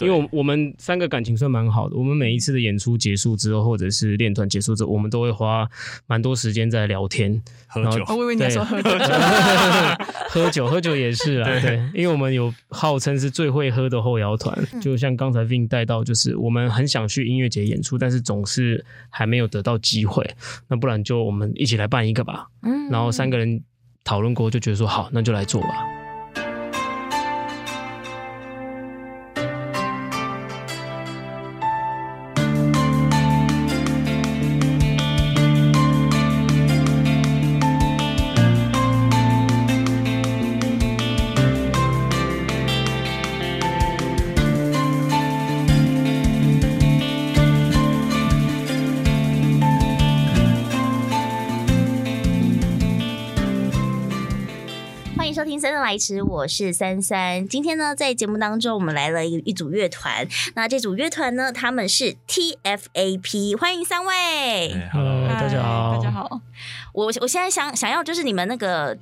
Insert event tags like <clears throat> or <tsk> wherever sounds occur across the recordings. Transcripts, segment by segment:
因为我们三个感情算蛮好的，我们每一次的演出结束之后，或者是练团结束之后，我们都会花蛮多时间在聊天、喝酒。我以为你在说 <laughs> 喝酒，喝酒喝酒也是啊，对，因为我们有号称是最会喝的后摇团，就像刚才 Vin 带到，就是我们很想去音乐节演出，但是总是还没有得到机会，那不然就我们一起来办一个吧。嗯，然后三个人讨论过，就觉得说好，那就来做吧。我是三三。今天呢，在节目当中，我们来了一一组乐团。那这组乐团呢，他们是 TFAP，欢迎三位。Hello，大家好，大家好。我我现在想想要就是你们那个。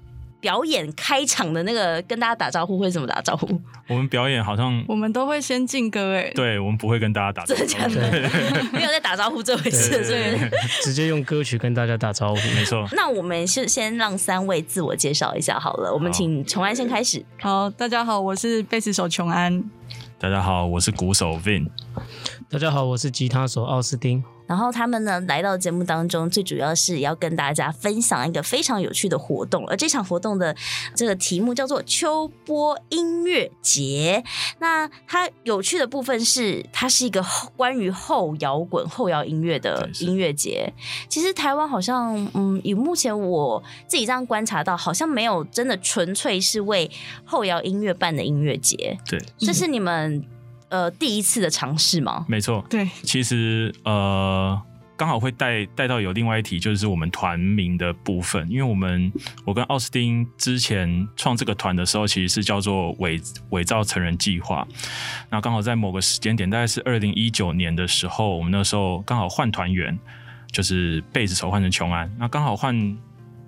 表演开场的那个跟大家打招呼会怎么打招呼？我们表演好像我们都会先敬歌哎，对，我们不会跟大家打招呼，真的假的？没有在打招呼这回事，对对对，直接用歌曲跟大家打招呼，没错。那我们是先让三位自我介绍一下好了，我们请琼安先开始。好，大家好，我是贝斯手琼安。大家好，我是鼓手 Vin。大家好，我是吉他手奥斯汀。然后他们呢来到节目当中，最主要是要跟大家分享一个非常有趣的活动，而这场活动的这个题目叫做秋波音乐节。那它有趣的部分是，它是一个关于后摇滚、后摇音乐的音乐节。其实台湾好像，嗯，以目前我自己这样观察到，好像没有真的纯粹是为后摇音乐办的音乐节。对，这是你们。呃，第一次的尝试吗？没错，对，其实呃，刚好会带带到有另外一题，就是我们团名的部分，因为我们我跟奥斯汀之前创这个团的时候，其实是叫做伪伪造成人计划，那刚好在某个时间点，大概是二零一九年的时候，我们那时候刚好换团员，就是贝子手换成琼安，那刚好换。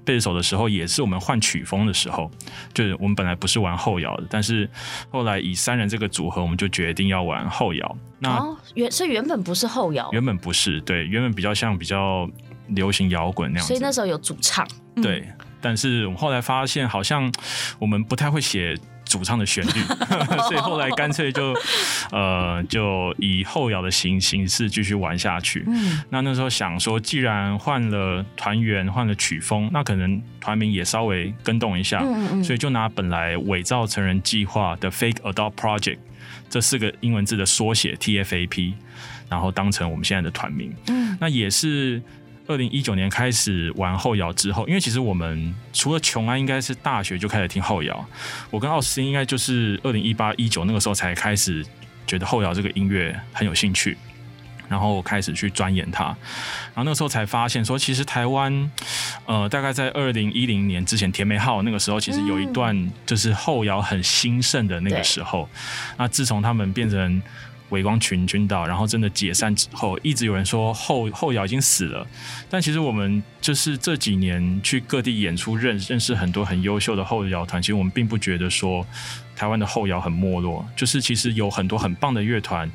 贝斯手的时候，也是我们换曲风的时候，就是我们本来不是玩后摇的，但是后来以三人这个组合，我们就决定要玩后摇。那原、哦、所以原本不是后摇，原本不是，对，原本比较像比较流行摇滚那样。所以那时候有主唱，对，嗯、但是我们后来发现，好像我们不太会写。主唱的旋律，<laughs> 所以后来干脆就呃就以后摇的形形式继续玩下去。嗯，那那时候想说，既然换了团员，换了曲风，那可能团名也稍微更动一下。嗯嗯，所以就拿本来伪造成人计划的 Fake Adult Project 这四个英文字的缩写 TFAP，然后当成我们现在的团名。嗯，那也是。二零一九年开始玩后摇之后，因为其实我们除了琼安，应该是大学就开始听后摇。我跟奥斯汀应该就是二零一八一九那个时候才开始觉得后摇这个音乐很有兴趣，然后开始去钻研它。然后那个时候才发现说，其实台湾呃大概在二零一零年之前，甜美号那个时候其实有一段就是后摇很兴盛的那个时候。那自从他们变成微光群军岛，然后真的解散之后，一直有人说后后摇已经死了，但其实我们就是这几年去各地演出认，认认识很多很优秀的后摇团，其实我们并不觉得说台湾的后摇很没落，就是其实有很多很棒的乐团，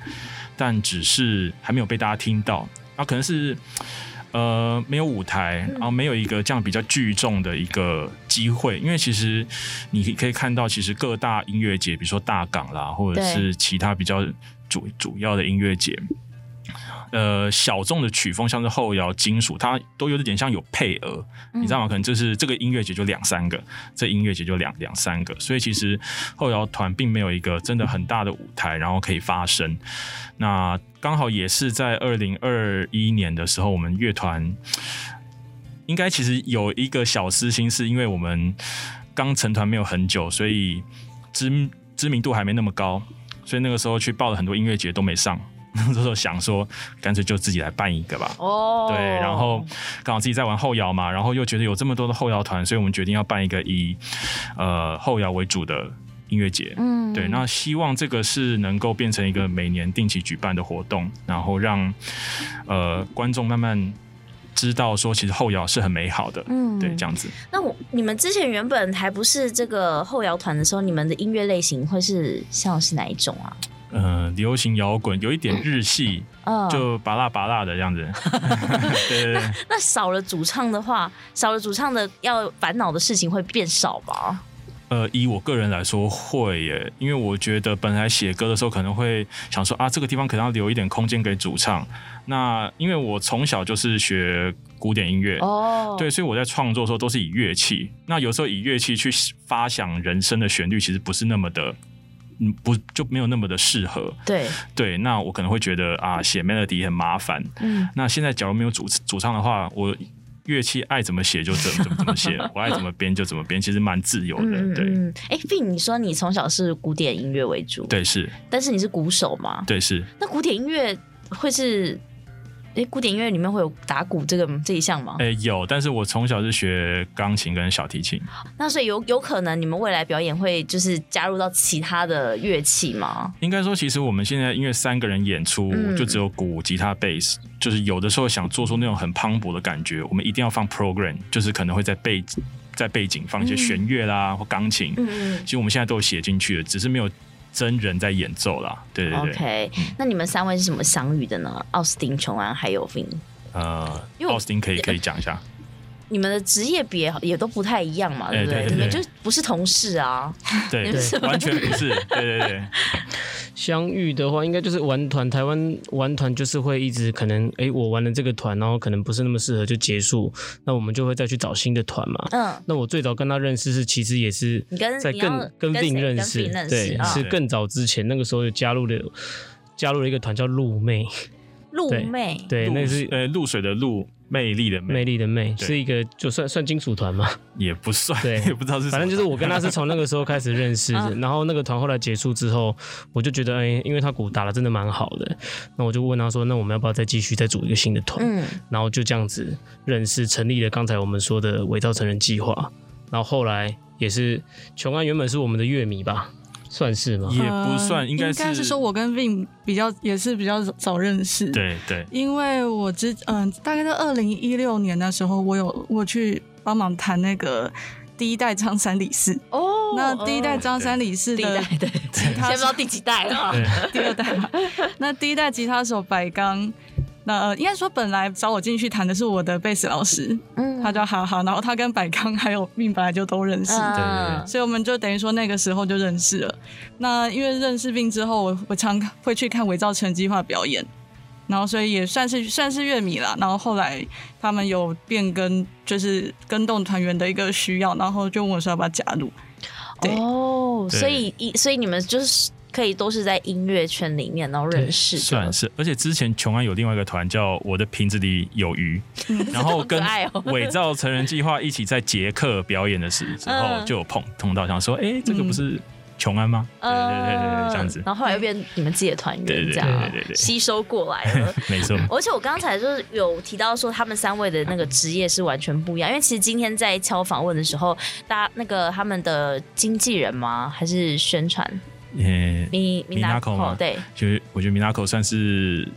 但只是还没有被大家听到，啊，可能是呃没有舞台，然后没有一个这样比较聚众的一个机会，因为其实你可以看到，其实各大音乐节，比如说大港啦，或者是其他比较。主主要的音乐节，呃，小众的曲风像是后摇、金属，它都有点像有配额，嗯、你知道吗？可能就是这个音乐节就两三个，这音乐节就两两三个，所以其实后摇团并没有一个真的很大的舞台，然后可以发声。那刚好也是在二零二一年的时候，我们乐团应该其实有一个小私心，是因为我们刚成团没有很久，所以知知名度还没那么高。所以那个时候去报了很多音乐节都没上，<laughs> 那时候想说干脆就自己来办一个吧。哦，对，然后刚好自己在玩后摇嘛，然后又觉得有这么多的后摇团，所以我们决定要办一个以呃后摇为主的音乐节。嗯，对，那希望这个是能够变成一个每年定期举办的活动，然后让呃观众慢慢。知道说其实后摇是很美好的，嗯，对，这样子。那我你们之前原本还不是这个后摇团的时候，你们的音乐类型会是像是哪一种啊？嗯、呃，流行摇滚有一点日系，嗯，就拔辣拔辣的这样子。<laughs> 对对对。那少了主唱的话，少了主唱的要烦恼的事情会变少吗？呃，以我个人来说会耶，因为我觉得本来写歌的时候可能会想说啊，这个地方可能要留一点空间给主唱。那因为我从小就是学古典音乐哦，对，所以我在创作的时候都是以乐器。那有时候以乐器去发想人生的旋律，其实不是那么的，嗯，不就没有那么的适合。对对，那我可能会觉得啊，写 melody 很麻烦。嗯，那现在假如没有主主唱的话，我。乐器爱怎么写就怎么怎么怎么写，<laughs> 我爱怎么编就怎么编，其实蛮自由的。对，哎，Vin，你说你从小是古典音乐为主，对是，但是你是鼓手吗？对是。那古典音乐会是？哎，古典音乐里面会有打鼓这个这一项吗？哎，有，但是我从小是学钢琴跟小提琴。那所以有有可能你们未来表演会就是加入到其他的乐器吗？应该说，其实我们现在因为三个人演出，嗯、就只有鼓、吉他、贝斯，就是有的时候想做出那种很磅礴的感觉，我们一定要放 program，就是可能会在背在背景放一些弦乐啦、嗯、或钢琴。嗯，其实我们现在都有写进去的，只是没有。真人在演奏啦，对对对。OK，那你们三位是怎么相遇的呢？奥斯汀、琼安还有 Vin。呃，奥斯汀可以可以讲一下。你们的职业别也都不太一样嘛，对不对？你们就不是同事啊？对对，<laughs> 完全不是。对对对。相遇的话，应该就是玩团。台湾玩团就是会一直可能，哎、欸，我玩了这个团，然后可能不是那么适合就结束，那我们就会再去找新的团嘛。嗯。那我最早跟他认识是，其实也是在更跟 Vin 认识，对，是更早之前那个时候就加入了加入了一个团叫露妹。露妹，对，那是呃露水的露。魅力的魅，魅力的魅，是一个就算算金属团吗？也不算，对，<laughs> 也不知道是。反正就是我跟他是从那个时候开始认识的，<laughs> 然后那个团后来结束之后，我就觉得，哎，因为他鼓打得真的蛮好的，那我就问他说，那我们要不要再继续再组一个新的团？嗯，然后就这样子认识，成立了刚才我们说的伪造成人计划，然后后来也是琼安原本是我们的乐迷吧。算是吗？也不算，应该是。应该是说，我跟 Vin 比较也是比较早认识。对对。因为我之嗯、呃，大概在二零一六年的时候，我有我去帮忙弹那个第一代张三李四。哦。那第一代张三李四的吉他，先不知道第几代了。<laughs> 第二代嘛。那第一代吉他手白刚。那呃，应该说本来找我进去谈的是我的贝斯老师，嗯，他叫哈哈，然后他跟百康还有 Vin 本来就都认识，对，所以我们就等于说那个时候就认识了。那因为认识 Vin 之后，我我常会去看伪造成人计划表演，然后所以也算是算是乐迷啦。然后后来他们有变更，就是跟动团员的一个需要，然后就问我说要不要加入。哦，所以一所以你们就是。可以都是在音乐圈里面然后认识，算是。而且之前琼安有另外一个团叫我的瓶子里有鱼，<laughs> 然后跟伪造成人计划一起在捷克表演的时 <laughs> 候就有碰碰到，想说，哎，这个不是琼安吗？对对对对，这样子。然后后来又变你们自己的团员，这样吸收过来了，<laughs> 没错。而且我刚才就是有提到说，他们三位的那个职业是完全不一样，因为其实今天在敲访问的时候，大家那个他们的经纪人吗？还是宣传？呃，米米纳口嘛，对，就是我觉得米纳口算是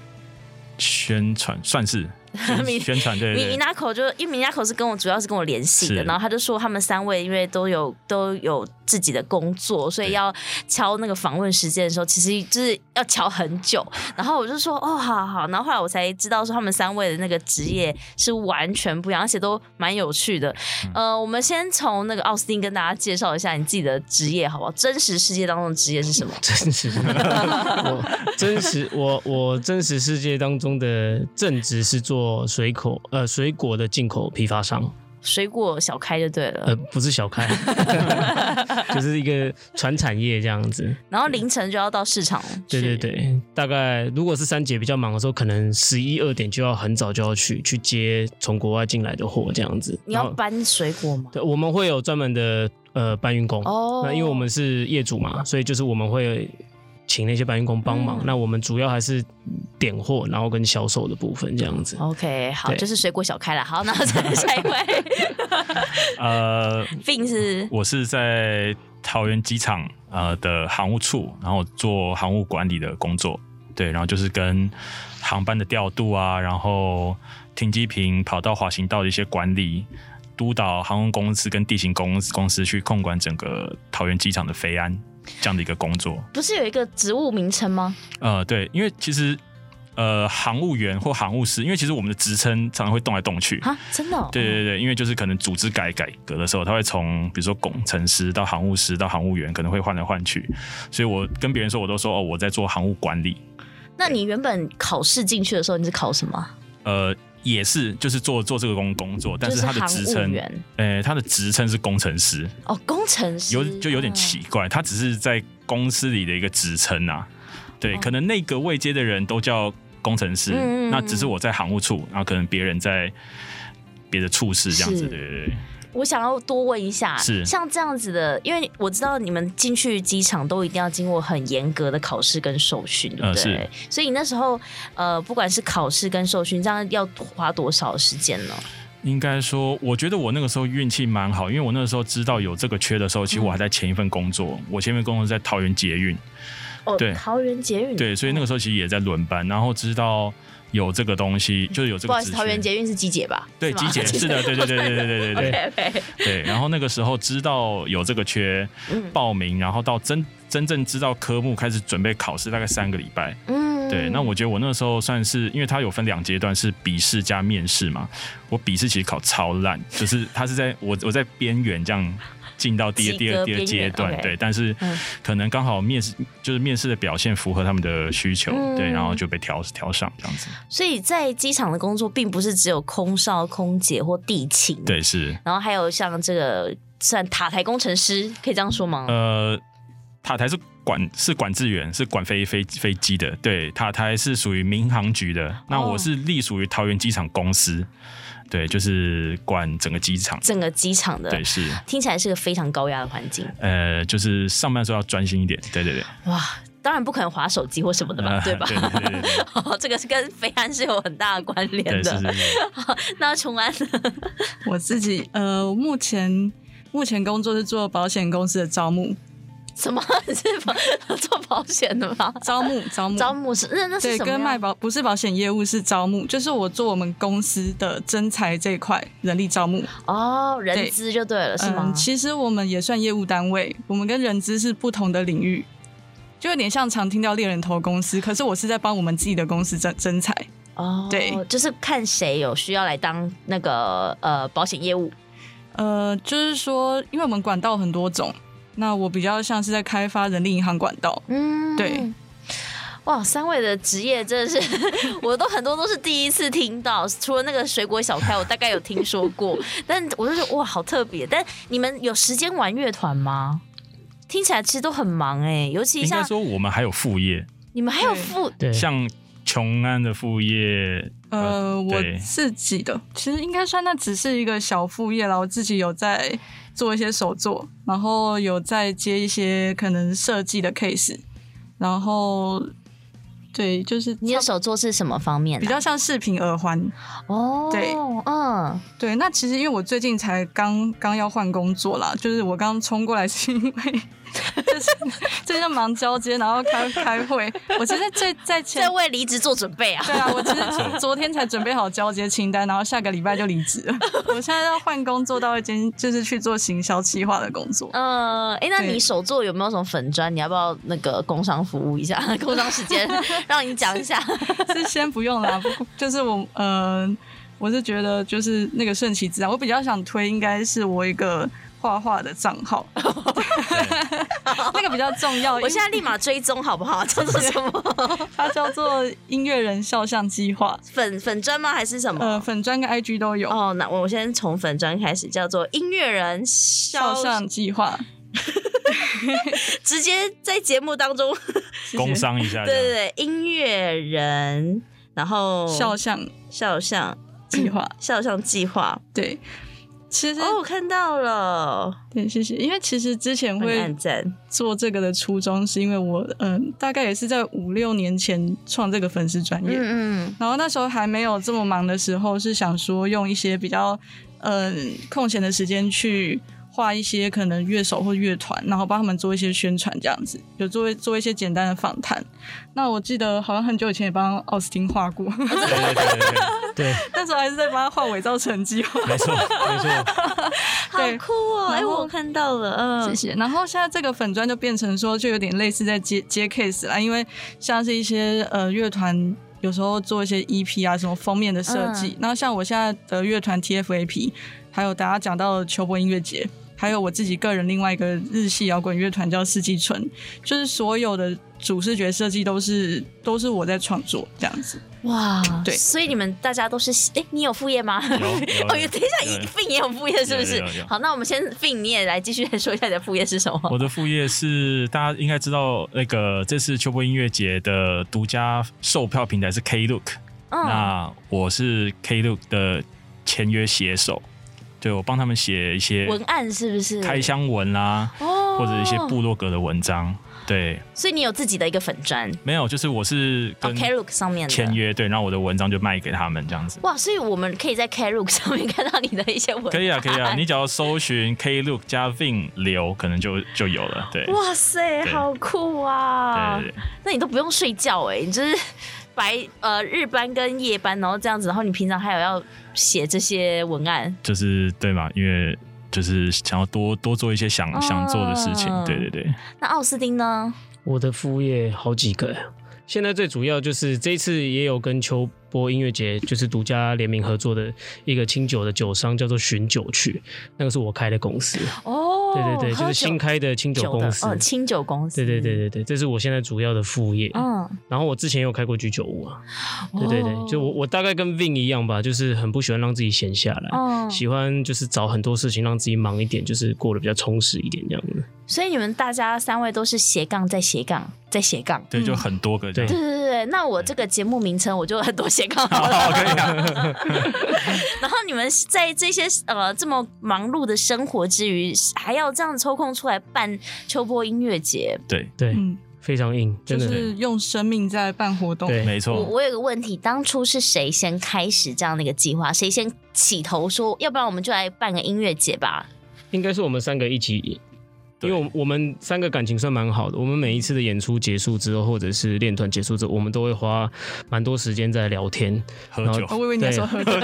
宣传，算是。<laughs> 宣传对，米米纳口就因为米纳口是跟我主要是跟我联系的，然后他就说他们三位因为都有都有自己的工作，所以要敲那个访问时间的时候，其实就是要敲很久。然后我就说哦，好好。然后后来我才知道说他们三位的那个职业是完全不一样，而且都蛮有趣的。呃，我们先从那个奥斯汀跟大家介绍一下你自己的职业好不好？真实世界当中的职业是什么？<laughs> <laughs> 真实，我真实我我真实世界当中的正职是做。水果呃，水果的进口批发商，水果小开就对了，呃，不是小开，<laughs> <laughs> 就是一个传产业这样子。然后凌晨就要到市场，对对对，大概如果是三姐比较忙的时候，可能十一二点就要很早就要去去接从国外进来的货这样子。你要搬水果吗？对，我们会有专门的呃搬运工哦，那因为我们是业主嘛，所以就是我们会。请那些搬运工帮忙，嗯、那我们主要还是点货，然后跟销售的部分这样子。OK，好，对就是水果小开了。好，那再 <laughs> 下一位。<laughs> 呃，Vin 是，我是在桃园机场呃的航务处，然后做航务管理的工作。对，然后就是跟航班的调度啊，然后停机坪、跑道、滑行道的一些管理，督导航空公司跟地形公司公司去控管整个桃园机场的飞安。这样的一个工作。不是有一个职务名称吗？呃，对，因为其实。呃，航务员或航务师，因为其实我们的职称常常会动来动去啊，真的、哦？对对对，因为就是可能组织改改革的时候，他会从比如说工程师到航务师到航务员，可能会换来换去，所以我跟别人说，我都说哦，我在做航务管理。那你原本考试进去的时候，你是考什么？呃，也是就是做做这个工工作，但是他的职称，呃，他的职称是工程师。哦，工程师有就有点奇怪，他只是在公司里的一个职称啊。对，哦、可能那个位阶的人都叫。工程师，嗯、那只是我在航务处，然后可能别人在别的处室这样子，对对对。我想要多问一下，是像这样子的，因为我知道你们进去机场都一定要经过很严格的考试跟受训，对不对？呃、所以你那时候，呃，不管是考试跟受训，这样要花多少时间呢？应该说，我觉得我那个时候运气蛮好，因为我那个时候知道有这个缺的时候，其实我还在前一份工作，嗯、我前一份工作在桃园捷运。哦、对，桃园捷运对，所以那个时候其实也在轮班，然后知道有这个东西，就是有这个。不好意思，桃园捷运是机捷吧？对，机捷 <laughs> 是的，对对对对对对对对。<laughs> 对，然后那个时候知道有这个缺，报名，然后到真真正知道科目，开始准备考试，大概三个礼拜。嗯，对，那我觉得我那个时候算是，因为它有分两阶段，是笔试加面试嘛。我笔试其实考超烂，就是它是在我我在边缘这样。进到第二、第二、第二阶段，okay. 对，但是可能刚好面试就是面试的表现符合他们的需求，嗯、对，然后就被调调上这样子。所以在机场的工作并不是只有空少、空姐或地勤，对，是。然后还有像这个算塔台工程师，可以这样说吗？呃，塔台是管是管制员，是管飞飞飞机的，对，塔台是属于民航局的，那我是隶属于桃园机场公司。哦对，就是管整个机场，整个机场的，对，是听起来是个非常高压的环境。呃，就是上班的时候要专心一点。对对对。哇，当然不可能划手机或什么的吧？呃、对吧？对对对对对 <laughs> 哦，这个是跟飞安是有很大的关联的。对是是是 <laughs> 那崇安呢？<laughs> 我自己呃，目前目前工作是做保险公司的招募。什么？<laughs> 是做保险的吗？<laughs> 招募，招募，招募是那那是？对，跟卖保不是保险业务，是招募，就是我做我们公司的征才这一块人力招募。哦，人资就对了，对是吗、嗯？其实我们也算业务单位，我们跟人资是不同的领域，就有点像常听到猎人头公司，可是我是在帮我们自己的公司征征才。哦，对，就是看谁有需要来当那个呃保险业务。呃，就是说，因为我们管道很多种。那我比较像是在开发人力银行管道，嗯，对，哇，三位的职业真的是，<laughs> 我都很多都是第一次听到，除了那个水果小开，我大概有听说过，<laughs> 但我就觉得哇，好特别。但你们有时间玩乐团吗？听起来其实都很忙哎、欸，尤其像应该说我们还有副业，你们还有副对，像琼安的副业，呃，呃我自己的其实应该算那只是一个小副业啦，我自己有在。做一些手作，然后有在接一些可能设计的 case，然后对，就是你的手作是什么方面？比较像饰品耳环哦，对，嗯，对。那其实因为我最近才刚刚要换工作啦，就是我刚冲过来是因为。就是最近忙交接，然后开开会。我其实在在前在为离职做准备啊。对啊，我其实昨天才准备好交接清单，然后下个礼拜就离职了。我现在要换工作到一间就是去做行销企划的工作。嗯，哎，那你手作有没有什么粉砖？你要不要那个工商服务一下？<laughs> 工商时间 <laughs> 让你讲一下。是先不用啦，就是我呃，我是觉得就是那个顺其自然。我比较想推，应该是我一个。画画的账号，<laughs> <laughs> 那个比较重要。我现在立马追踪好不好？叫做什么？<laughs> 它叫做音乐人肖像计划。粉粉砖吗？还是什么？呃，粉砖跟 IG 都有。哦，那我先从粉砖开始，叫做音乐人肖像计划。直接在节目当中工商一下。对对对，音乐人，然后肖像肖像计划，肖像计划，对。其实哦，我看到了，对，谢谢。因为其实之前会做这个的初衷，是因为我嗯、呃，大概也是在五六年前创这个粉丝专业，嗯嗯，然后那时候还没有这么忙的时候，是想说用一些比较嗯、呃、空闲的时间去画一些可能乐手或乐团，然后帮他们做一些宣传，这样子，有做做一些简单的访谈。那我记得好像很久以前也帮奥斯汀画过，对对对对对，<laughs> 那时候还是在帮他画伪造成绩，没错没错，<laughs> 好酷哦！哎，我看到了，嗯，谢谢。然后现在这个粉砖就变成说，就有点类似在接接 case 啦，因为像是一些呃乐团有时候做一些 EP 啊，什么封面的设计，那、嗯、像我现在的乐团 TFAP，还有大家讲到的秋波音乐节。还有我自己个人另外一个日系摇滚乐团叫四季春，就是所有的主视觉设计都是都是我在创作这样子。哇，对，所以你们大家都是哎，你有副业吗？有，有。<laughs> 哦，等一下，Fin 也有副业是不是？好，那我们先 Fin 你也来继续来说一下你的副业是什么？我的副业是大家应该知道，那个这次秋波音乐节的独家售票平台是 Klook，嗯，那我是 Klook 的签约写手。对，我帮他们写一些文案，是不是开箱文啦、啊，哦，或者一些部落格的文章，对。所以你有自己的一个粉砖？没有，就是我是跟 Klook 上面签约，对，然后我的文章就卖给他们这样子。哇，所以我们可以在 Klook 上面看到你的一些文案。可以啊，可以啊，你只要搜寻 Klook 加 Vin 流，可能就就有了。对，哇塞，好酷啊！对，对，对，那你都不用睡觉哎、欸，你就是。白呃日班跟夜班，然后这样子，然后你平常还有要写这些文案，就是对嘛？因为就是想要多多做一些想、哦、想做的事情，对对对。那奥斯汀呢？我的副业好几个呀，现在最主要就是这一次也有跟秋波音乐节就是独家联名合作的一个清酒的酒商，叫做寻酒去，那个是我开的公司哦。对对对，就是新开的清酒公司，哦，清酒公司。对对对对对，这是我现在主要的副业。嗯，然后我之前有开过居酒屋啊。对对对，就我我大概跟 Vin 一样吧，就是很不喜欢让自己闲下来，嗯，喜欢就是找很多事情让自己忙一点，就是过得比较充实一点这样子。所以你们大家三位都是斜杠在斜杠再斜杠，对，就很多个。对对对对，那我这个节目名称我就很多斜。<laughs> 好好可以啊。<laughs> 然后你们在这些呃这么忙碌的生活之余，还要这样抽空出来办秋波音乐节，对对，嗯，非常硬，真的就是用生命在办活动。对，没错。我我有个问题，当初是谁先开始这样的一个计划？谁先起头说，要不然我们就来办个音乐节吧？应该是我们三个一起。因为我们三个感情算蛮好的，我们每一次的演出结束之后，或者是练团结束之后，我们都会花蛮多时间在聊天、喝酒。我以为你说 <laughs> 喝酒，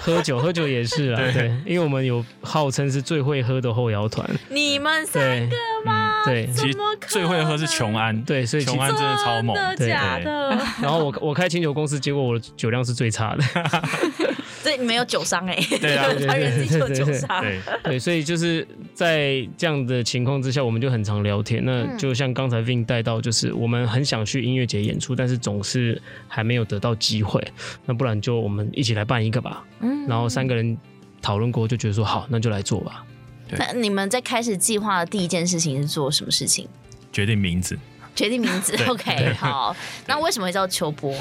喝酒喝酒也是啊，对，因为我们有号称是最会喝的后摇团。<laughs> 你们三个吗？对，其实最会喝是琼安，对，所以琼安真的超猛，真的假的。然后我我开清酒公司，结果我的酒量是最差的。<laughs> 所以你没有酒商哎，对啊，<laughs> 他人自己有酒商，对对，所以就是在这样的情况之下，我们就很常聊天。那就像刚才 Vin 带到，就是我们很想去音乐节演出，但是总是还没有得到机会。那不然就我们一起来办一个吧。嗯，然后三个人讨论过，就觉得说好，那就来做吧。那你们在开始计划的第一件事情是做什么事情？决定名字。决定名字，OK，好。那为什么会叫秋波？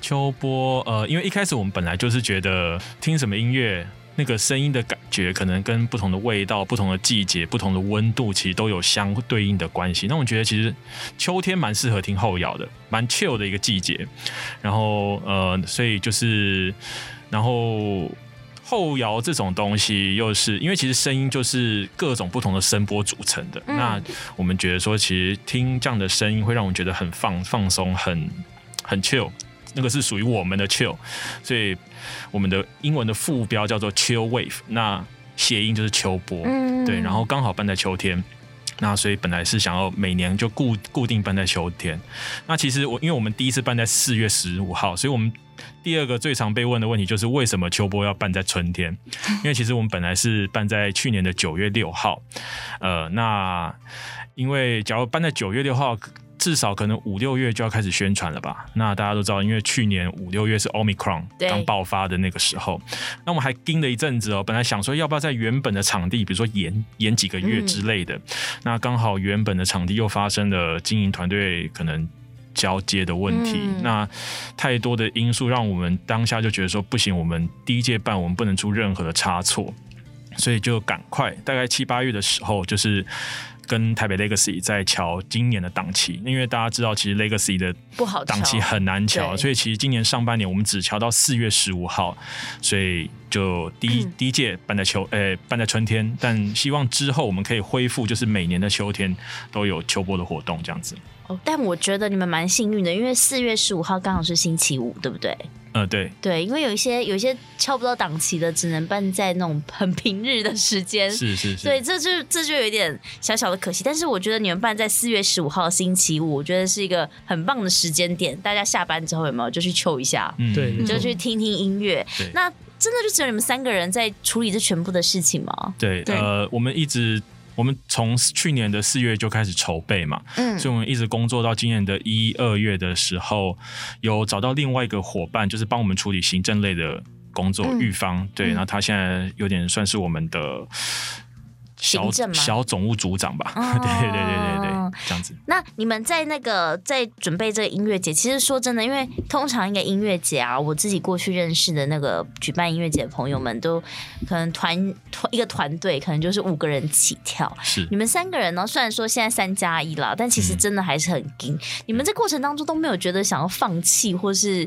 秋波，呃，因为一开始我们本来就是觉得听什么音乐，那个声音的感觉，可能跟不同的味道、不同的季节、不同的温度，其实都有相对应的关系。那我们觉得其实秋天蛮适合听后摇的，蛮 chill 的一个季节。然后，呃，所以就是，然后。后摇这种东西，又是因为其实声音就是各种不同的声波组成的。嗯、那我们觉得说，其实听这样的声音会让我们觉得很放放松，很很 chill。那个是属于我们的 chill，所以我们的英文的副标叫做 chill wave，那谐音就是秋波。嗯、对，然后刚好办在秋天，那所以本来是想要每年就固固定办在秋天。那其实我因为我们第一次办在四月十五号，所以我们。第二个最常被问的问题就是为什么秋波要办在春天？因为其实我们本来是办在去年的九月六号，呃，那因为假如办在九月六号，至少可能五六月就要开始宣传了吧？那大家都知道，因为去年五六月是 Omicron 刚爆发的那个时候，那我们还盯了一阵子哦。本来想说要不要在原本的场地，比如说延延几个月之类的，那刚好原本的场地又发生了经营团队可能。交接的问题，嗯、那太多的因素让我们当下就觉得说不行，我们第一届办我们不能出任何的差错，所以就赶快大概七八月的时候，就是跟台北 Legacy 在瞧今年的档期，因为大家知道，其实 Legacy 的档期很难瞧，所以其实今年上半年我们只瞧到四月十五号，所以就 <clears throat> 第一、嗯、第一届办在秋，呃，办在春天，但希望之后我们可以恢复，就是每年的秋天都有秋播的活动这样子。哦，但我觉得你们蛮幸运的，因为四月十五号刚好是星期五，对不对？呃，对对，因为有一些有一些敲不到档期的，只能办在那种很平日的时间。是是是。对，这就这就有一点小小的可惜。但是我觉得你们办在四月十五号星期五，我觉得是一个很棒的时间点。大家下班之后有没有就去求一下？嗯，对，就去听听音乐。对。那真的就只有你们三个人在处理这全部的事情吗？对，对呃，我们一直。我们从去年的四月就开始筹备嘛，嗯，所以我们一直工作到今年的一二月的时候，有找到另外一个伙伴，就是帮我们处理行政类的工作，玉芳，嗯，对，然后他现在有点算是我们的。小小总务组长吧，哦、<laughs> 对对对对对，这样子。那你们在那个在准备这个音乐节，其实说真的，因为通常一个音乐节啊，我自己过去认识的那个举办音乐节的朋友们都可能团团一个团队可能就是五个人起跳。是你们三个人呢？虽然说现在三加一了，但其实真的还是很紧。嗯、你们在过程当中都没有觉得想要放弃，或是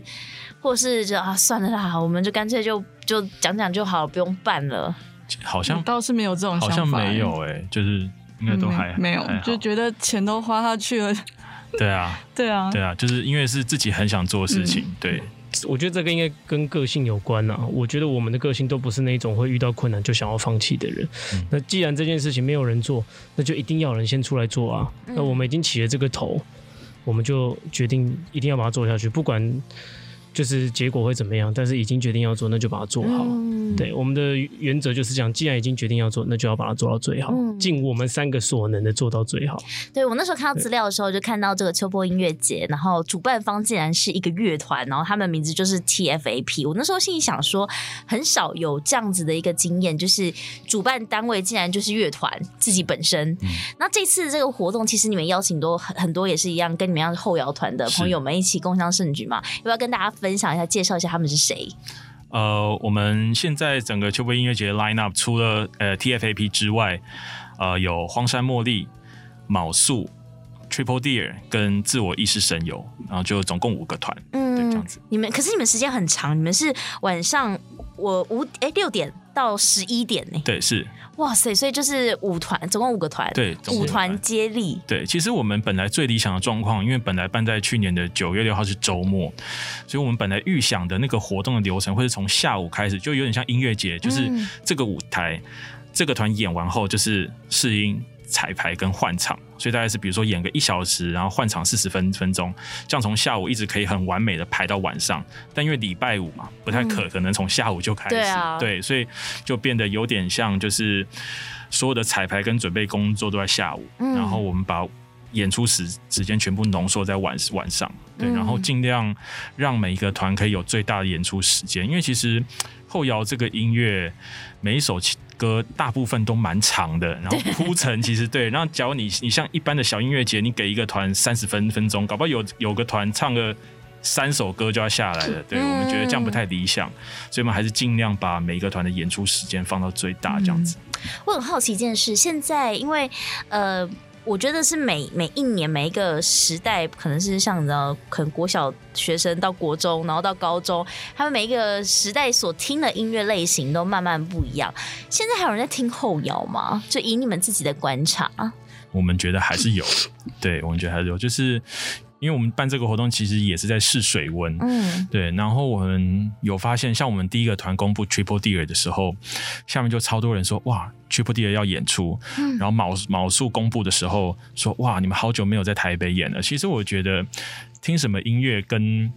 或是就啊算了啦，我们就干脆就就讲讲就好，不用办了。好像倒是没有这种想法，好像没有哎、欸，就是应该都还、嗯、没，没有，就觉得钱都花下去了。<laughs> 对啊，对啊，对啊，就是因为是自己很想做的事情。嗯、对，我觉得这个应该跟个性有关啊。我觉得我们的个性都不是那种会遇到困难就想要放弃的人。嗯、那既然这件事情没有人做，那就一定要有人先出来做啊。嗯、那我们已经起了这个头，我们就决定一定要把它做下去，不管。就是结果会怎么样？但是已经决定要做，那就把它做好。嗯、对，我们的原则就是这样：既然已经决定要做，那就要把它做到最好，尽、嗯、我们三个所能的做到最好。对，我那时候看到资料的时候，就看到这个秋波音乐节，然后主办方竟然是一个乐团，然后他们名字就是 TFAP。我那时候心里想说，很少有这样子的一个经验，就是主办单位竟然就是乐团自己本身。嗯、那这次这个活动，其实你们邀请多很很多，也是一样，跟你们一样是后摇团的朋友们一起共襄盛举嘛？要不要跟大家分？分享一下，介绍一下他们是谁？呃，我们现在整个秋波音乐节 line up 除了呃 TFAP 之外，呃，有荒山茉莉、卯宿、Triple Deer 跟自我意识神游，然后就总共五个团，嗯，对，这样子。你们可是你们时间很长，你们是晚上我五哎六点到十一点呢？对，是。哇塞！所以就是五团，总共五个团，对，五团接力。对，其实我们本来最理想的状况，因为本来办在去年的九月六号是周末，所以我们本来预想的那个活动的流程会是从下午开始，就有点像音乐节，就是这个舞台，嗯、这个团演完后就是试音。彩排跟换场，所以大概是比如说演个一小时，然后换场四十分分钟，这样从下午一直可以很完美的排到晚上。但因为礼拜五嘛，不太可、嗯、可能从下午就开始，对，啊、对，所以就变得有点像就是所有的彩排跟准备工作都在下午，嗯、然后我们把演出时时间全部浓缩在晚晚上，对，然后尽量让每一个团可以有最大的演出时间，因为其实后摇这个音乐每一首。歌大部分都蛮长的，然后铺陈其实对。然后假如你你像一般的小音乐节，你给一个团三十分分钟，搞不好有有个团唱个三首歌就要下来了。对，我们觉得这样不太理想，所以我们还是尽量把每一个团的演出时间放到最大这样子。我很好奇一件事，现在因为呃。我觉得是每每一年每一个时代，可能是像你知道，可能国小学生到国中，然后到高中，他们每一个时代所听的音乐类型都慢慢不一样。现在还有人在听后摇吗？就以你们自己的观察，我们觉得还是有，对，我们觉得还是有，就是。因为我们办这个活动，其实也是在试水温，嗯，对。然后我们有发现，像我们第一个团公布 Triple Deer 的时候，下面就超多人说：“哇，Triple Deer 要演出。”嗯，然后卯卯宿公布的时候说：“哇，你们好久没有在台北演了。”其实我觉得听什么音乐跟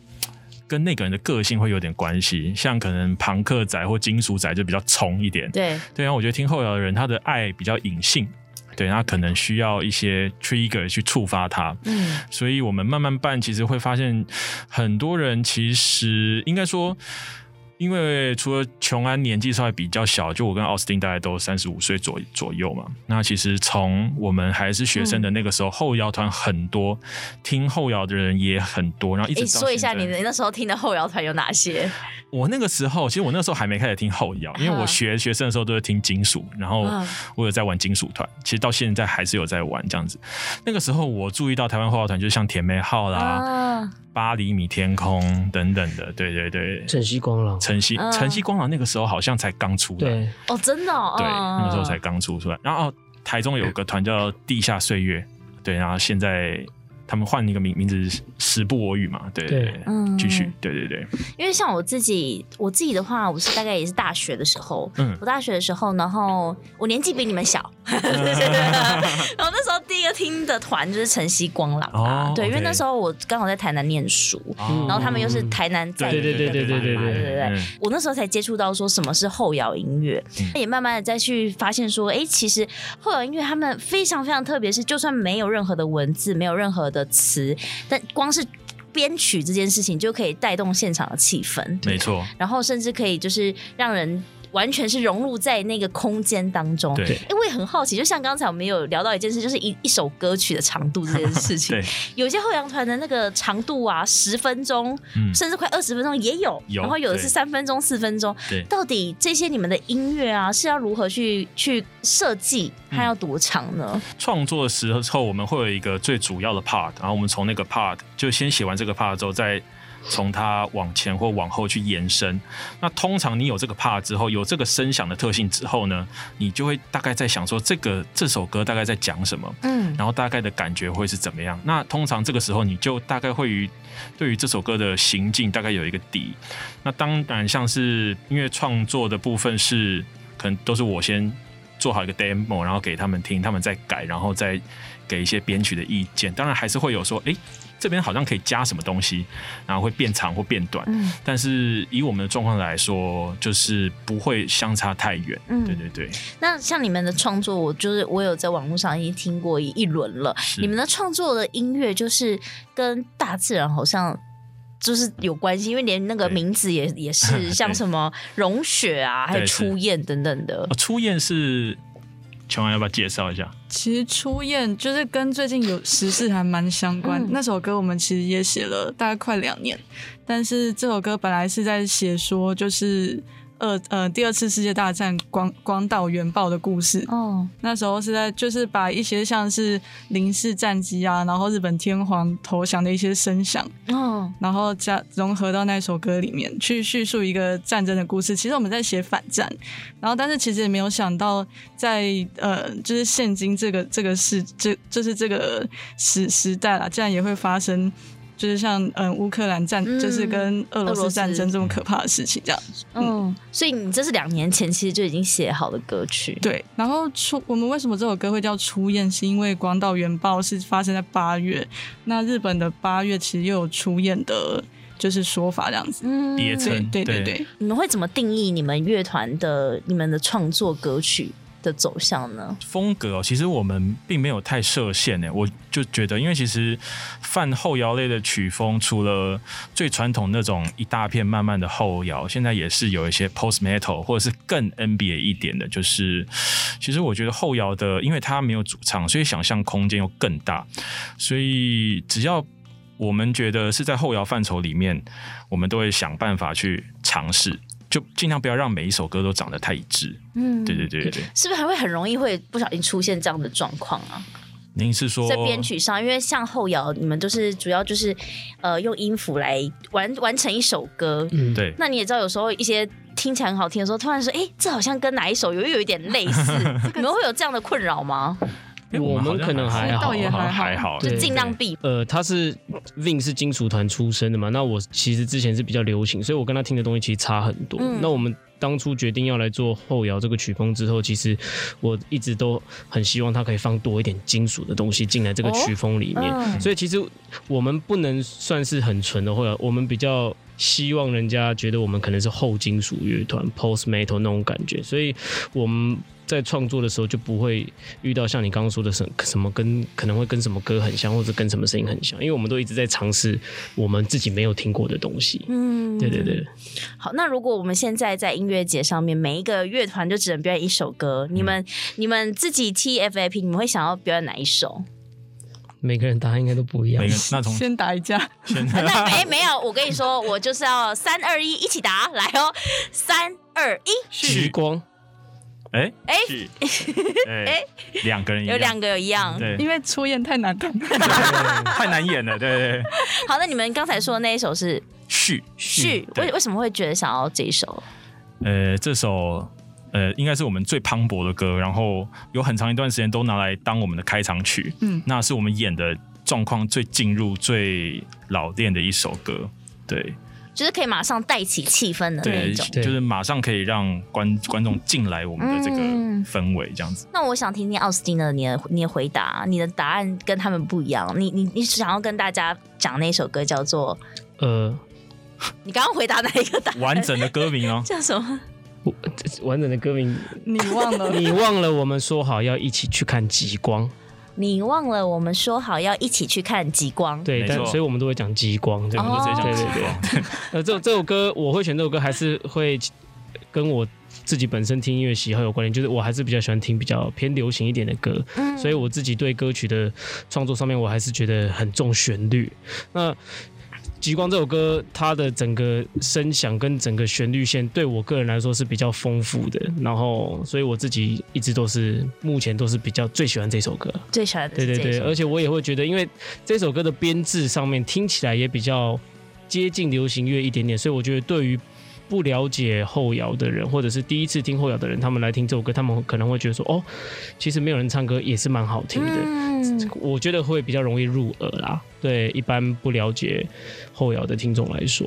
跟那个人的个性会有点关系，像可能庞克仔或金属仔就比较冲一点，对对。然后我觉得听后摇的人，他的爱比较隐性。对，那可能需要一些 trigger 去触发它，嗯，所以我们慢慢办，其实会发现很多人其实应该说，因为除了琼安年纪稍微比较小，就我跟奥斯汀大概都三十五岁左左右嘛。那其实从我们还是学生的那个时候，嗯、后摇团很多，听后摇的人也很多。然后一直说一下你的那时候听的后摇团有哪些？我那个时候，其实我那时候还没开始听后摇，因为我学学生的时候都是听金属，然后我有在玩金属团，其实到现在还是有在玩这样子。那个时候我注意到台湾后摇团，就像甜妹号啦、八厘米天空等等的，对对对，晨曦光廊，晨曦晨曦光廊那个时候好像才刚出来，对哦，真的，哦，对，那个时候才刚出出来。然后台中有个团叫地下岁月，对，然后现在。他们换一个名名字，时不我与嘛，对对。对，嗯，继续，对对对。因为像我自己，我自己的话，我是大概也是大学的时候，嗯，我大学的时候，然后我年纪比你们小，<laughs> 然后那时候第一个听的团就是晨曦光廊啊，对，因为那时候我刚好在台南念书，然后他们又是台南在对对对对对对对对对，我那时候才接触到说什么是后摇音乐，也慢慢的再去发现说，哎，其实后摇音乐他们非常非常特别，是就算没有任何的文字，没有任何的。的词，但光是编曲这件事情就可以带动现场的气氛，没错。然后甚至可以就是让人。完全是融入在那个空间当中。对，因为很好奇，就像刚才我们有聊到一件事，就是一一首歌曲的长度这件事情。<laughs> 对，有些后摇团的那个长度啊，十分钟，嗯、甚至快二十分钟也有。有。然后有的是三分钟、四分钟。对。到底这些你们的音乐啊，是要如何去去设计？它要多长呢？创、嗯、作的时候，我们会有一个最主要的 part，然后我们从那个 part 就先写完这个 part 之后再。从它往前或往后去延伸，那通常你有这个 part 之后，有这个声响的特性之后呢，你就会大概在想说，这个这首歌大概在讲什么，嗯，然后大概的感觉会是怎么样。那通常这个时候，你就大概会于对于这首歌的行进大概有一个底。那当然，像是音乐创作的部分是可能都是我先做好一个 demo，然后给他们听，他们再改，然后再给一些编曲的意见。当然还是会有说，哎。这边好像可以加什么东西，然后会变长或变短。嗯，但是以我们的状况来说，就是不会相差太远。嗯，对对对。那像你们的创作，我就是我有在网络上已经听过一一轮了。你们的创作的音乐就是跟大自然好像就是有关系，因为连那个名字也也是 <laughs> 像什么融雪啊，还有初燕等等的。初燕是。琼安要不要介绍一下？其实初宴就是跟最近有时事还蛮相关。嗯、那首歌我们其实也写了大概快两年，但是这首歌本来是在写说就是。二呃，第二次世界大战广广岛原爆的故事。哦，那时候是在就是把一些像是零式战机啊，然后日本天皇投降的一些声响，哦，然后加融合到那首歌里面去叙述一个战争的故事。其实我们在写反战，然后但是其实也没有想到在呃，就是现今这个这个时这就是这个时时代啦，竟然也会发生。就是像嗯，乌克兰战，嗯、就是跟俄罗斯战争这么可怕的事情这样子。嗯，嗯，所以你这是两年前其实就已经写好的歌曲。对，然后初我们为什么这首歌会叫初宴？是因为广岛原爆是发生在八月，那日本的八月其实又有初宴的，就是说法这样子。嗯，别称。对对对，对。你们会怎么定义你们乐团的你们的创作歌曲？的走向呢？风格，其实我们并没有太设限呢。我就觉得，因为其实泛后摇类的曲风，除了最传统那种一大片慢慢的后摇，现在也是有一些 post metal，或者是更 NBA 一点的。就是其实我觉得后摇的，因为它没有主唱，所以想象空间又更大。所以只要我们觉得是在后摇范畴里面，我们都会想办法去尝试。就尽量不要让每一首歌都长得太一致。嗯，对对对对，是不是还会很容易会不小心出现这样的状况啊？您是说在编曲上，因为像后摇，你们都是主要就是呃用音符来完完成一首歌。嗯，对。那你也知道，有时候一些听起来很好听的时候，突然说，哎，这好像跟哪一首有有一点类似，<laughs> 你们会有这样的困扰吗？我们可能还好，倒也还好，还好就尽量避。呃，他是 Vin 是金属团出身的嘛，那我其实之前是比较流行，所以我跟他听的东西其实差很多。嗯、那我们当初决定要来做后摇这个曲风之后，其实我一直都很希望它可以放多一点金属的东西进来这个曲风里面。哦嗯、所以其实我们不能算是很纯的后摇，我们比较希望人家觉得我们可能是后金属乐团 （post metal） 那种感觉。所以我们。在创作的时候就不会遇到像你刚刚说的什什么跟可能会跟什么歌很像，或者跟什么声音很像，因为我们都一直在尝试我们自己没有听过的东西。嗯，对对对。好，那如果我们现在在音乐节上面，每一个乐团就只能表演一首歌，你们、嗯、你们自己 TFAP，你们会想要表演哪一首？每个人答案应该都不一样。<laughs> 那从先打一架。<laughs> 那没没有，我跟你说，我就是要三二一一起答来哦，三二一，时光。哎哎哎，两个人有两个有一样，对，因为初演太难弹，太难演了，对对。<laughs> 好，那你们刚才说的那一首是序序，为为什么会觉得想要这一首？呃，这首呃应该是我们最磅礴的歌，然后有很长一段时间都拿来当我们的开场曲，嗯，那是我们演的状况最进入、最老练的一首歌，对。就是可以马上带起气氛的那一种，就是马上可以让观观众进来我们的这个氛围，这样子。嗯、那我想听听奥斯汀的你的你的回答，你的答案跟他们不一样。你你你想要跟大家讲那首歌叫做呃，你刚刚回答哪一个答案？完整的歌名哦，<laughs> 叫什么？完整的歌名你忘了？你忘了？<laughs> 我们说好要一起去看极光。你忘了我们说好要一起去看极光，对，但所以我们都会讲极光，对，我们直接讲极光。呃，<laughs> 这这首歌我会选这首歌，还是会跟我自己本身听音乐喜好有关联，就是我还是比较喜欢听比较偏流行一点的歌，嗯，所以我自己对歌曲的创作上面，我还是觉得很重旋律。那极光这首歌，它的整个声响跟整个旋律线，对我个人来说是比较丰富的。然后，所以我自己一直都是目前都是比较最喜欢这首歌，最喜欢的。对对对，而且我也会觉得，因为这首歌的编制上面听起来也比较接近流行乐一点点，所以我觉得对于不了解后摇的人，或者是第一次听后摇的人，他们来听这首歌，他们可能会觉得说，哦，其实没有人唱歌也是蛮好听的。嗯，我觉得会比较容易入耳啦。对一般不了解后摇的听众来说。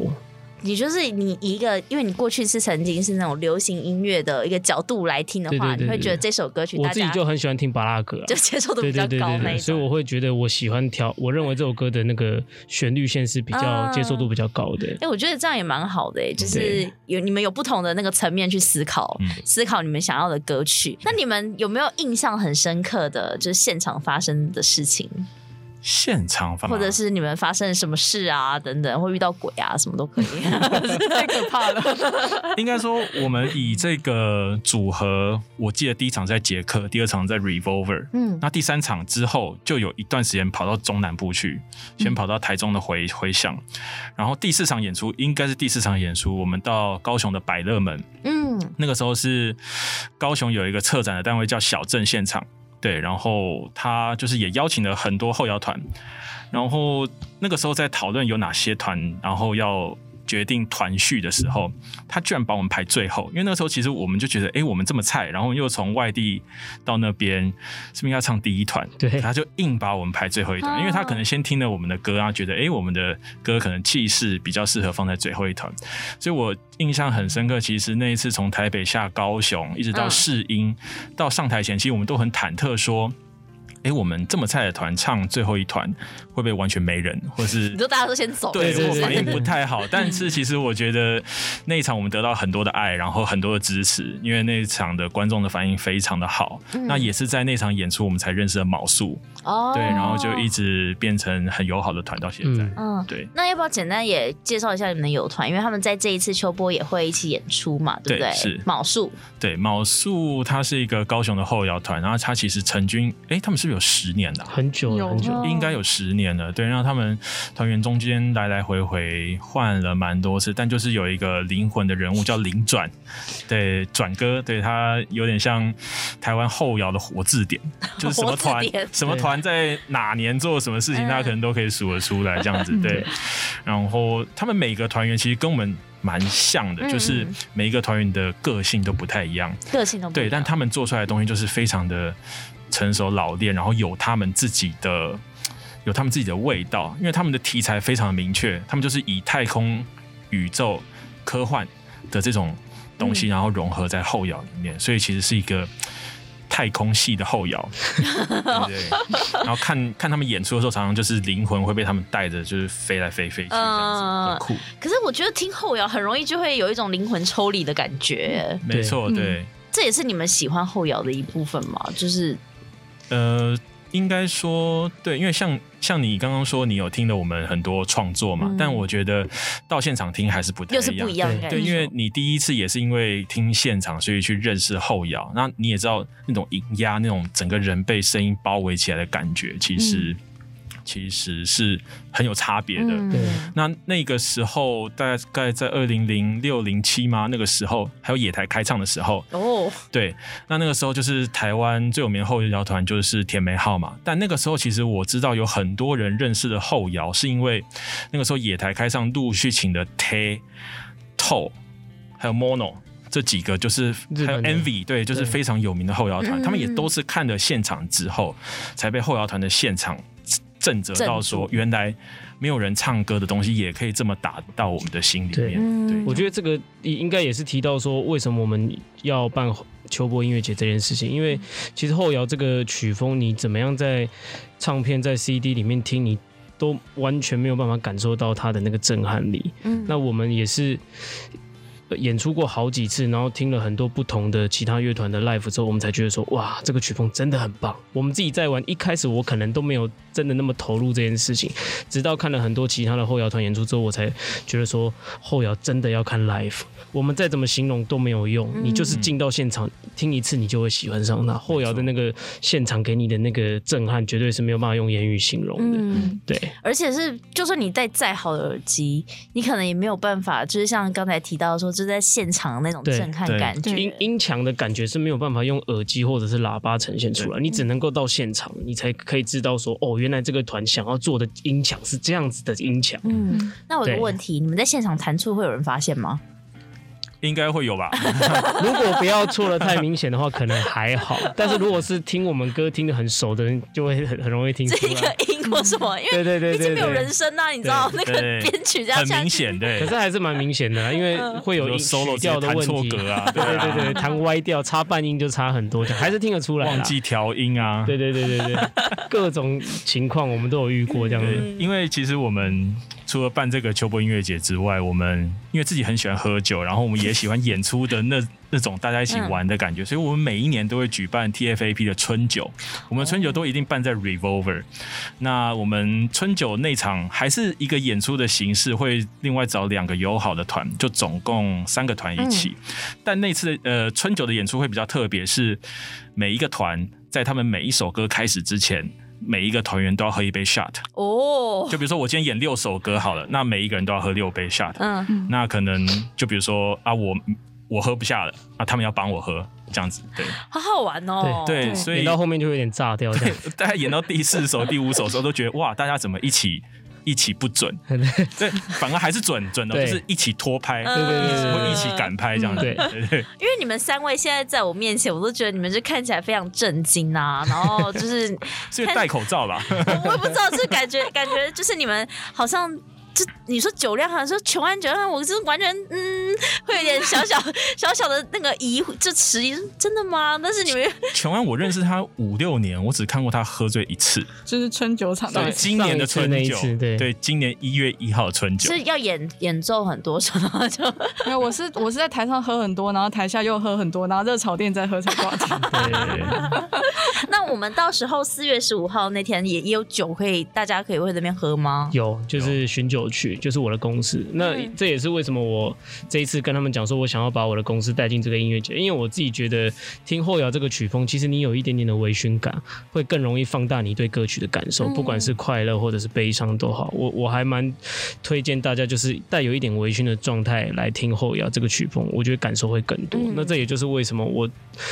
你就是你一个，因为你过去是曾经是那种流行音乐的一个角度来听的话，你会觉得这首歌曲，我自己就很喜欢听芭乐歌，就接受度比较高那种。所以我会觉得我喜欢调，我认为这首歌的那个旋律线是比较接受度比较高的。哎、嗯，我觉得这样也蛮好的，就是有你们有不同的那个层面去思考，思考你们想要的歌曲。那你们有没有印象很深刻的就是现场发生的事情？现场发，或者是你们发生什么事啊，等等，会遇到鬼啊，什么都可以，<laughs> 太可怕了。<laughs> 应该说，我们以这个组合，我记得第一场在捷克，第二场在 Revolver，嗯，那第三场之后就有一段时间跑到中南部去，先跑到台中的回回响，然后第四场演出应该是第四场演出，我们到高雄的百乐门，嗯，那个时候是高雄有一个策展的单位叫小镇现场。对，然后他就是也邀请了很多后摇团，然后那个时候在讨论有哪些团，然后要决定团序的时候，他居然把我们排最后，因为那时候其实我们就觉得，哎，我们这么菜，然后又从外地到那边，是不是要唱第一团？对，他就硬把我们排最后一团，因为他可能先听了我们的歌啊，觉得，哎，我们的歌可能气势比较适合放在最后一团，所以我印象很深刻。其实那一次从台北下高雄，一直到试音，到上台前，其实我们都很忐忑，说。哎，我们这么菜的团唱最后一团，会不会完全没人，或是你说大家都先走？对，我反应不太好。<laughs> 但是其实我觉得那一场我们得到很多的爱，然后很多的支持，因为那一场的观众的反应非常的好。嗯、那也是在那场演出，我们才认识了卯宿。哦，对，然后就一直变成很友好的团到现在。嗯，对。那要不要简单也介绍一下你们的友团？因为他们在这一次秋波也会一起演出嘛，对不对？对是卯宿。对，卯宿他是一个高雄的后摇团，然后他其实成军，哎，他们是不是？有十年了，很久很久，应该有十年了。对，让他们团员中间来来回回换了蛮多次，但就是有一个灵魂的人物 <laughs> 叫林转，对，转哥，对，他有点像台湾后摇的活字典，就是什么团什么团在哪年做什么事情，大家可能都可以数得出来这样子。<laughs> 对，然后他们每个团员其实跟我们蛮像的，就是每一个团员的个性都不太一样，个性都不一样，对，但他们做出来的东西就是非常的。成熟老练，然后有他们自己的有他们自己的味道，因为他们的题材非常的明确，他们就是以太空、宇宙、科幻的这种东西，然后融合在后摇里面，所以其实是一个。太空系的后摇，<laughs> 对，对，然后看看他们演出的时候，常常就是灵魂会被他们带着，就是飞来飞飞去这样子，很酷。可是我觉得听后摇很容易就会有一种灵魂抽离的感觉。没错，对、嗯，这也是你们喜欢后摇的一部分嘛？就是，呃。应该说对，因为像像你刚刚说，你有听了我们很多创作嘛，嗯、但我觉得到现场听还是不太一样，又是不一样的。对，因为你第一次也是因为听现场，所以去认识后摇。那你也知道那种音压，那种整个人被声音包围起来的感觉，其实。嗯其实是很有差别的。对、嗯，那那个时候大概在二零零六零七吗？那个时候还有野台开唱的时候。哦，对，那那个时候就是台湾最有名的后摇团就是甜梅号嘛。但那个时候其实我知道有很多人认识的后摇，是因为那个时候野台开唱陆续请的 Tay、Toe 还有 Mono 这几个，就是还有 Envy，对，就是非常有名的后摇团。他们也都是看了现场之后，才被后摇团的现场。震慑到说，原来没有人唱歌的东西也可以这么打到我们的心里面。对，我觉得这个应该也是提到说，为什么我们要办秋波音乐节这件事情。因为其实后摇这个曲风，你怎么样在唱片、在 CD 里面听，你都完全没有办法感受到它的那个震撼力。嗯，那我们也是。演出过好几次，然后听了很多不同的其他乐团的 live 之后，我们才觉得说，哇，这个曲风真的很棒。我们自己在玩，一开始我可能都没有真的那么投入这件事情，直到看了很多其他的后摇团演出之后，我才觉得说，后摇真的要看 live。我们再怎么形容都没有用，你就是进到现场听一次，你就会喜欢上它。后摇的那个现场给你的那个震撼，绝对是没有办法用言语形容的。嗯，对。而且是，就算你戴再好的耳机，你可能也没有办法，就是像刚才提到说，就在现场那种震撼感觉，音音墙的感觉是没有办法用耳机或者是喇叭呈现出来。你只能够到现场，你才可以知道说，哦，原来这个团想要做的音墙是这样子的音墙。嗯，那我有个问题，你们在现场弹出会有人发现吗？应该会有吧。<laughs> 如果不要错的太明显的话，可能还好。但是如果是听我们歌听的很熟的人，就会很很容易听出来。这个音或什么？因为 <laughs> 毕竟没有人声啊，你知道那个编曲这样很明显，对。可是还是蛮明显的，因为会有 solo 调的问题啊。<laughs> 对对对对，弹歪调，差半音就差很多，还是听得出来。忘记调音啊。对对对对对，各种情况我们都有遇过这样子。因为其实我们。除了办这个秋波音乐节之外，我们因为自己很喜欢喝酒，然后我们也喜欢演出的那那种大家一起玩的感觉，所以我们每一年都会举办 TFAP 的春酒。我们春酒都一定办在 Revolver。那我们春酒那场还是一个演出的形式，会另外找两个友好的团，就总共三个团一起。但那次呃春酒的演出会比较特别，是每一个团在他们每一首歌开始之前。每一个团员都要喝一杯 shot 哦，就比如说我今天演六首歌好了，那每一个人都要喝六杯 shot。嗯，那可能就比如说啊，我我喝不下了，啊，他们要帮我喝，这样子，对，好好玩哦。对，对，所以演到后面就有点炸掉。对，<laughs> 大家演到第四首、第五首的时候都觉得哇，大家怎么一起？一起不准，<laughs> 对，反而还是准准的，就是一起拖拍，对对对，会一起赶拍这样子，对。对对。因为你们三位现在在我面前，我都觉得你们就看起来非常震惊啊，<laughs> 然后就是是戴口罩吧，<laughs> 我也不知道，就是感觉感觉就是你们好像。就你说酒量好像说琼安酒量，我是完全嗯，会有点小小 <laughs> 小小的那个疑，就迟疑，真的吗？但是你们 <laughs> 琼安，我认识他五六年，我只看过他喝醉一次，就是春酒场，对，今年的春酒，对对，今年一月一号春酒是要演演奏很多首，就没有，我是我是在台上喝很多，然后台下又喝很多，然后热炒店再喝才挂掉。<laughs> 对，那我们到时候四月十五号那天也也有酒可以，大家可以会在那边喝吗？有，就是寻酒。去就是我的公司，那这也是为什么我这一次跟他们讲说，我想要把我的公司带进这个音乐节，因为我自己觉得听后摇这个曲风，其实你有一点点的微醺感，会更容易放大你对歌曲的感受，不管是快乐或者是悲伤都好。我我还蛮推荐大家就是带有一点微醺的状态来听后摇这个曲风，我觉得感受会更多。那这也就是为什么我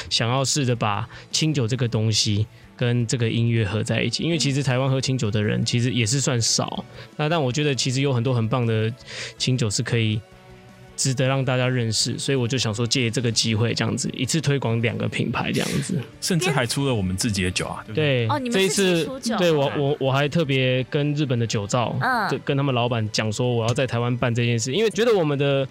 想要试着把清酒这个东西。跟这个音乐合在一起，因为其实台湾喝清酒的人其实也是算少，那但我觉得其实有很多很棒的清酒是可以值得让大家认识，所以我就想说借这个机会这样子一次推广两个品牌这样子，甚至还出了我们自己的酒啊，对不对？对，哦，你们自己出酒，对我我我还特别跟日本的酒造，嗯，跟他们老板讲说我要在台湾办这件事，因为觉得我们的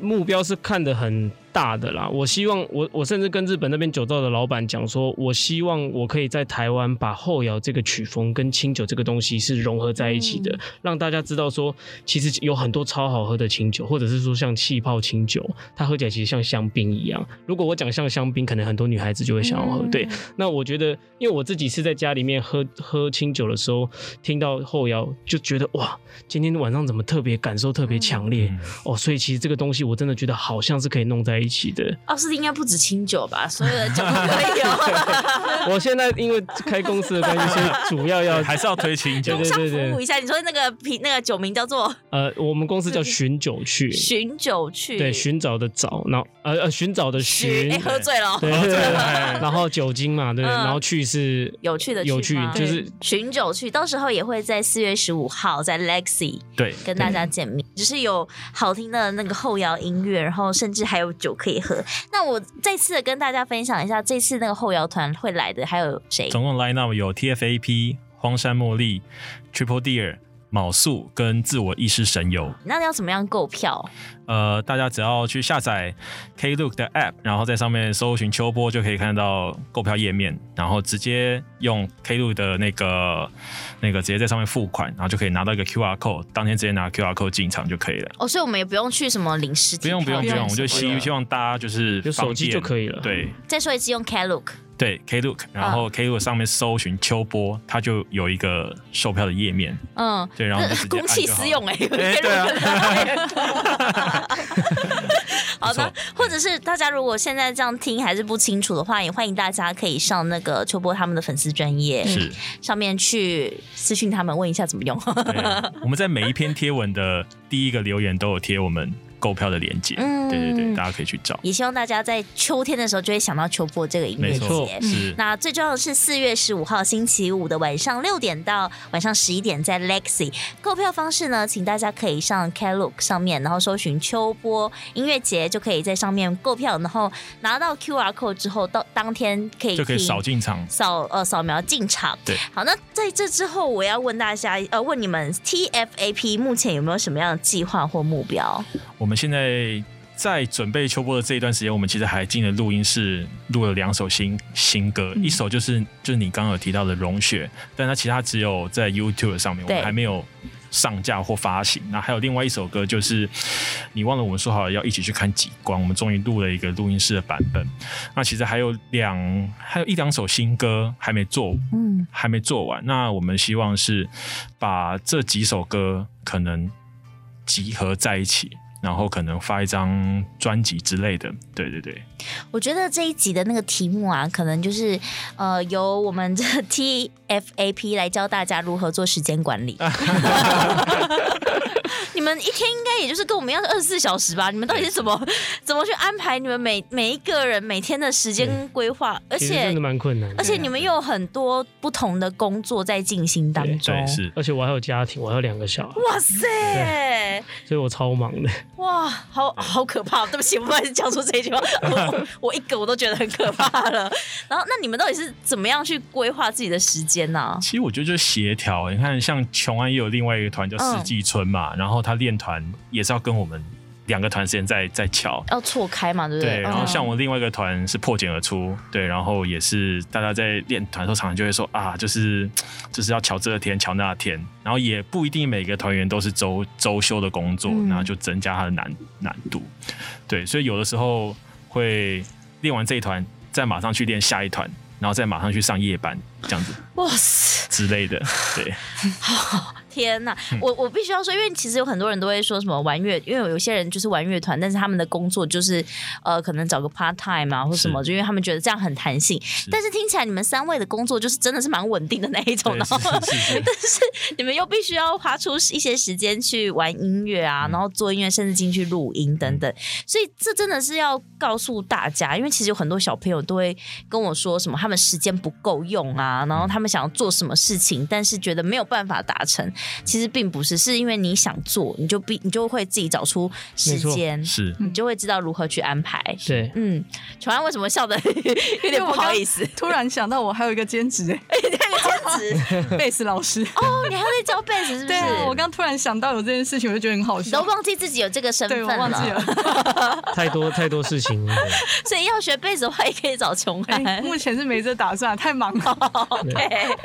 目标是看得很。大的啦。我希望我我甚至跟日本那边酒造的老板讲说，我希望我可以在台湾把后摇这个曲风跟清酒这个东西是融合在一起的，嗯、让大家知道说，其实有很多超好喝的清酒，或者是说像气泡清酒，它喝起来其实像香槟一样。如果我讲像香槟，可能很多女孩子就会想要喝。嗯、对，那我觉得，因为我自己是在家里面喝喝清酒的时候，听到后摇就觉得哇，今天晚上怎么特别感受特别强烈、嗯、哦，所以其实这个东西我真的觉得好像是可以弄在一起的。奥斯汀应该不止清酒吧，所有的酒都可以 <laughs> 有。我现在因为开公司的关系，所以主要要还是要推清酒，工商服务一下。你说那个品那个酒名叫做？呃，我们公司叫寻酒去，寻酒去，对，寻找的找，然后呃呃，寻找的寻，哎，喝醉了，对，然后酒精嘛，对，然后去是有趣的有趣，就是寻酒去。到时候也会在四月十五号在 Lexi 对。跟大家见面，只是有好听的那个后摇音乐，然后甚至还有酒可以喝。那我再次的跟大家分享一下，这次那个后摇团会来的还有谁？总共 line up 有 TFAP、荒山茉莉、Triple Deer、卯宿跟自我意识神游。那你要怎么样购票？呃，大家只要去下载 Klook 的 App，然后在上面搜寻秋波，就可以看到购票页面，然后直接用 Klook 的那个那个直接在上面付款，然后就可以拿到一个 QR code，当天直接拿 QR code 进场就可以了。哦，所以我们也不用去什么领实体，不用不用不用，我就希希望大家就是有手机就可以了。对，再说一次，用 Klook。对，Klook，然后 Klook 上面搜寻秋波，它就有一个售票的页面。嗯，对，然后公器 <laughs> 私用哎，对啊。<laughs> 好的，或者是大家如果现在这样听还是不清楚的话，也欢迎大家可以上那个秋波他们的粉丝专业，是上面去私讯他们问一下怎么用。我们在每一篇贴文的第一个留言都有贴我们。购票的链接，嗯，对对对，大家可以去找。也希望大家在秋天的时候就会想到秋波这个音乐节。是。那最重要的是四月十五号星期五的晚上六点到晚上十一点，在 Lexi 购票方式呢，请大家可以上 Klook 上面，然后搜寻秋波音乐节，就可以在上面购票，然后拿到 QR code 之后，到当天可以就可以扫进场，扫呃扫描进场。对。好，那在这之后，我要问大家，呃，问你们 TFAP 目前有没有什么样的计划或目标？我们现在在准备秋播的这一段时间，我们其实还进了录音室，录了两首新新歌，嗯、一首就是就是你刚刚有提到的《融雪》，但它其他只有在 YouTube 上面，我们还没有上架或发行。那还有另外一首歌，就是你忘了我们说好了要一起去看极光，我们终于录了一个录音室的版本。那其实还有两还有一两首新歌还没做，嗯，还没做完。那我们希望是把这几首歌可能集合在一起。然后可能发一张专辑之类的，对对对。我觉得这一集的那个题目啊，可能就是呃，由我们的 <laughs> TFAP 来教大家如何做时间管理。<laughs> 你们一天应该也就是跟我们一样是二十四小时吧？你们到底是怎么 <laughs> 怎么去安排你们每每一个人每天的时间规划？而且真的蛮困难，而且你们又有很多不同的工作在进行当中。对，是。而且我还有家庭，我还有两个小孩。哇塞！所以我超忙的。哇，好好可怕！对不起，我不好意思讲出这句话。<laughs> 我，我一个我都觉得很可怕了。然后，那你们到底是怎么样去规划自己的时间呢、啊？其实我觉得就是协调。你看，像琼安也有另外一个团叫四季春嘛，嗯、然后他练团也是要跟我们两个团时间在在乔，要错开嘛，对不对？对。然后像我另外一个团是破茧而出，对，然后也是大家在练团的时候，常常就会说啊，就是 <tsk> 就是要乔这天乔那天，然后也不一定每个团员都是周周休的工作，然后就增加他的难难度。对，所以有的时候会练完这一团，再马上去练下一团，然后再马上去上夜班，这样子，哇塞之类的，对。<laughs> <laughs> 天呐，我我必须要说，因为其实有很多人都会说什么玩乐，因为有些人就是玩乐团，但是他们的工作就是呃，可能找个 part time 啊，或什么，就因为他们觉得这样很弹性。但是听起来你们三位的工作就是真的是蛮稳定的那一种，然后 <laughs> 但是你们又必须要花出一些时间去玩音乐啊，然后做音乐，甚至进去录音等等。所以这真的是要告诉大家，因为其实有很多小朋友都会跟我说什么，他们时间不够用啊，然后他们想要做什么事情，但是觉得没有办法达成。其实并不是，是因为你想做，你就必你就会自己找出时间，是你就会知道如何去安排。对，嗯，琼安为什么笑的 <laughs> 有点不好意思？突然想到，我还有一个兼职，<laughs> 哎，兼职贝斯老师哦，你还会教贝斯是不是？<laughs> 对啊，我刚突然想到有这件事情，我就觉得很好笑。都忘记自己有这个身份了，对，我忘记了。太多太多事情了。所以要学贝斯的话，也可以找琼安。欸，目前是没这打算，太忙了。OK，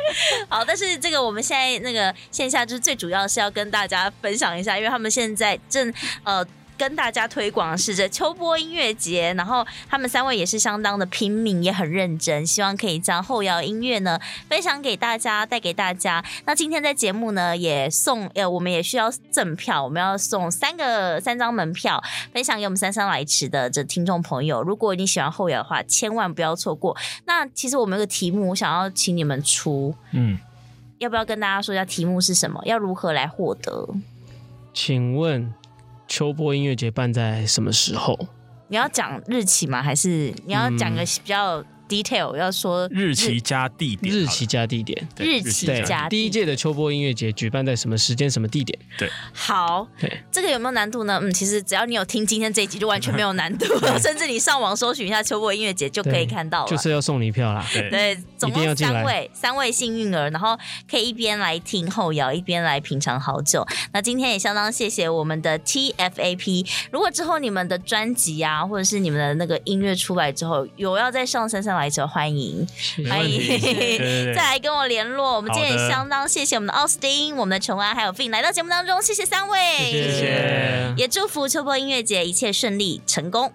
好，但是这个我们现在那个线下就是最主要是要跟大家分享一下，因为他们现在正呃。跟大家推广是这秋波音乐节，然后他们三位也是相当的拼命，也很认真，希望可以将后摇音乐呢分享给大家，带给大家。那今天在节目呢也送呃，我们也需要赠票，我们要送三个三张门票，分享给我们姗姗来迟的这听众朋友。如果你喜欢后摇的话，千万不要错过。那其实我们有个题目，我想要请你们出，嗯，要不要跟大家说一下题目是什么？要如何来获得？请问。秋波音乐节办在什么时候？你要讲日期吗？还是你要讲个比较？detail 要说日期加地点，日期加地点，日期加第一届的秋波音乐节举办在什么时间、什么地点？对，好，对，这个有没有难度呢？嗯，其实只要你有听今天这一集，就完全没有难度，<laughs> 甚至你上网搜寻一下秋波音乐节就可以看到了。就是要送你一票啦，对，对，总共三位，三位幸运儿，然后可以一边来听后摇，一边来品尝好酒。那今天也相当谢谢我们的 TFAP。如果之后你们的专辑啊，或者是你们的那个音乐出来之后，有要再上山上来迟，欢迎，欢迎，<laughs> 再来跟我联络。我们今天也相当谢谢我们的奥斯汀、我们的琼安还有 Vin 来到节目当中，谢谢三位，谢谢，也祝福秋波音乐节一切顺利成功。